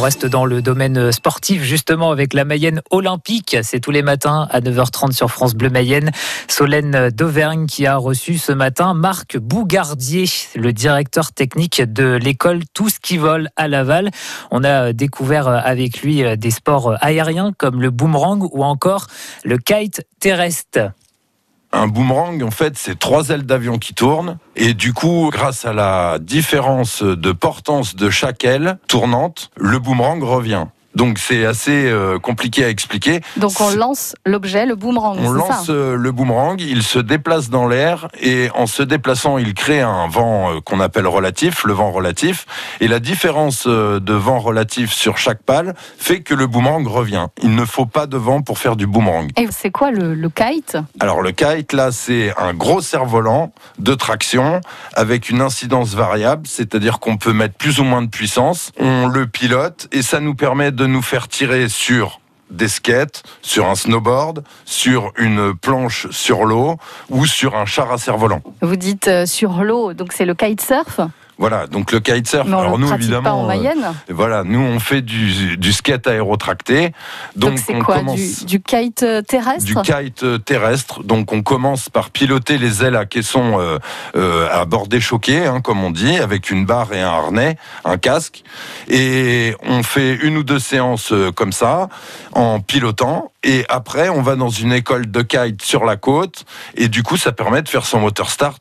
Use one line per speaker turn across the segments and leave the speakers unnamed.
reste dans le domaine sportif justement avec la Mayenne olympique. C'est tous les matins à 9h30 sur France Bleu Mayenne. Solène d'Auvergne qui a reçu ce matin Marc Bougardier, le directeur technique de l'école Tout ce qui vole à Laval. On a découvert avec lui des sports aériens comme le boomerang ou encore le kite terrestre.
Un boomerang, en fait, c'est trois ailes d'avion qui tournent. Et du coup, grâce à la différence de portance de chaque aile tournante, le boomerang revient. Donc c'est assez euh, compliqué à expliquer.
Donc on lance l'objet, le boomerang.
On lance euh, le boomerang, il se déplace dans l'air et en se déplaçant, il crée un vent euh, qu'on appelle relatif, le vent relatif. Et la différence de vent relatif sur chaque pale fait que le boomerang revient. Il ne faut pas de vent pour faire du boomerang.
Et c'est quoi le, le, kite?
Alors le kite, là, c'est un gros cerf-volant de traction avec une incidence variable, c'est-à-dire qu'on peut mettre plus ou moins de puissance. On le pilote et ça nous permet de de nous faire tirer sur des skates, sur un snowboard, sur une planche sur l'eau ou sur un char à cerf-volant.
Vous dites euh, sur l'eau, donc c'est le kitesurf
voilà, donc le kitesurf.
Mais on alors nous évidemment, pas en euh, Mayenne.
voilà, nous on fait du, du skate aérotracté.
Donc c'est quoi du, du, kite terrestre
Du kite terrestre. Donc on commence par piloter les ailes à caisson euh, euh, à bordée choqué, hein, comme on dit, avec une barre et un harnais, un casque, et on fait une ou deux séances euh, comme ça en pilotant. Et après, on va dans une école de kite sur la côte, et du coup, ça permet de faire son moteur start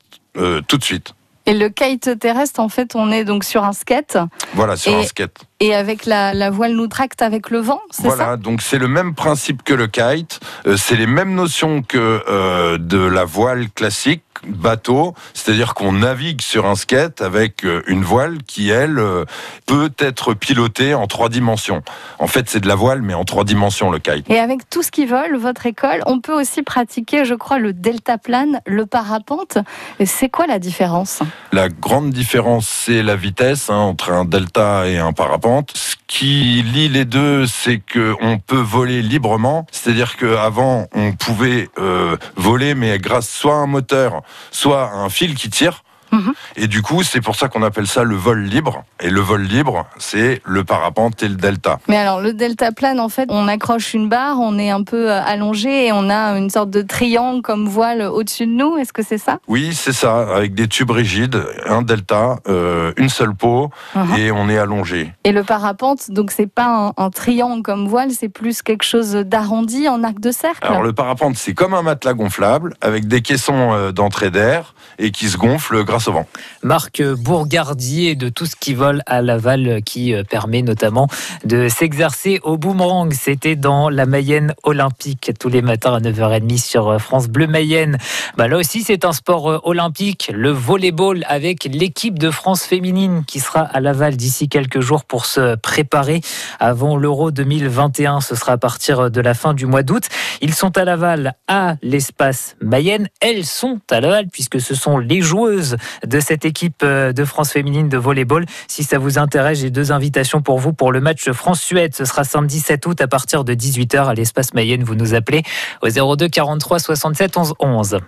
tout de suite.
Et le kite terrestre, en fait, on est donc sur un skate.
Voilà, sur un skate.
Et avec la, voile nous tracte avec le vent, c'est
ça? Voilà, donc c'est le même principe que le kite, euh, c'est les mêmes notions que euh, de la voile classique bateau, c'est-à-dire qu'on navigue sur un skate avec euh, une voile qui, elle, euh, peut être pilotée en trois dimensions. En fait, c'est de la voile, mais en trois dimensions, le kite.
Et avec tout ce qui vole, votre école, on peut aussi pratiquer, je crois, le deltaplane, le parapente. C'est quoi la différence?
La grande différence, c'est la vitesse hein, entre un delta et un parapente. Ce qui lie les deux, c'est qu'on peut voler librement, c'est-à-dire qu'avant, on pouvait euh, voler, mais grâce soit à un moteur, soit un fil qui tire. Et du coup, c'est pour ça qu'on appelle ça le vol libre. Et le vol libre, c'est le parapente et le delta.
Mais alors, le delta plane, en fait, on accroche une barre, on est un peu euh, allongé et on a une sorte de triangle comme voile au-dessus de nous. Est-ce que c'est ça?
Oui, c'est ça, avec des tubes rigides, un delta, euh, une seule peau, mhm. et on est allongé.
Et le parapente, donc c'est pas un, triangle comme voile, c'est plus quelque chose d'arrondi en arc de cercle?
Alors, le parapente, c'est comme un matelas gonflable avec des caissons euh, d'entrée d'air et qui se gonflent grâce
Marc Bourgardier de tout ce qui vole à Laval qui euh, permet notamment de s'exercer au boomerang. C'était dans la Mayenne olympique tous les matins à 9h30 sur euh, France Bleu Mayenne. Bah là aussi c'est un sport euh, olympique, le volleyball avec l'équipe de France féminine qui sera à Laval d'ici quelques jours pour se préparer avant l'Euro 2021. Ce sera à partir de la fin du mois d'août. Ils sont à Laval à l'espace Mayenne. Elles sont à Laval puisque ce sont les joueuses de cette équipe euh, de France féminine de volleyball. Si ça vous intéresse, j'ai deux invitations pour vous pour le match France-Suède. Ce sera samedi 7 août à partir de 18h à l'espace Mayenne. Vous nous appelez au 02 43 67 11 11.